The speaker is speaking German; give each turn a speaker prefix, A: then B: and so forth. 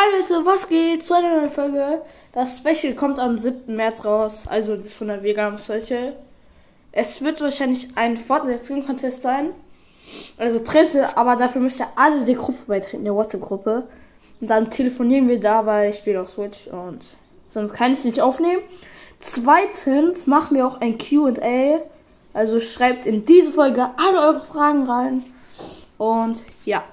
A: Hi Leute, was geht? Zu einer neuen Folge. Das Special kommt am 7. März raus, also das von der Vegan Special. Es wird wahrscheinlich ein Fortnite Skin Contest sein. Also Tritte, aber dafür müsst ihr alle der Gruppe beitreten, der WhatsApp-Gruppe. Und dann telefonieren wir da, weil ich spiele auf Switch und sonst kann ich nicht aufnehmen. Zweitens machen wir auch ein QA. Also schreibt in diese Folge alle eure Fragen rein. Und ja.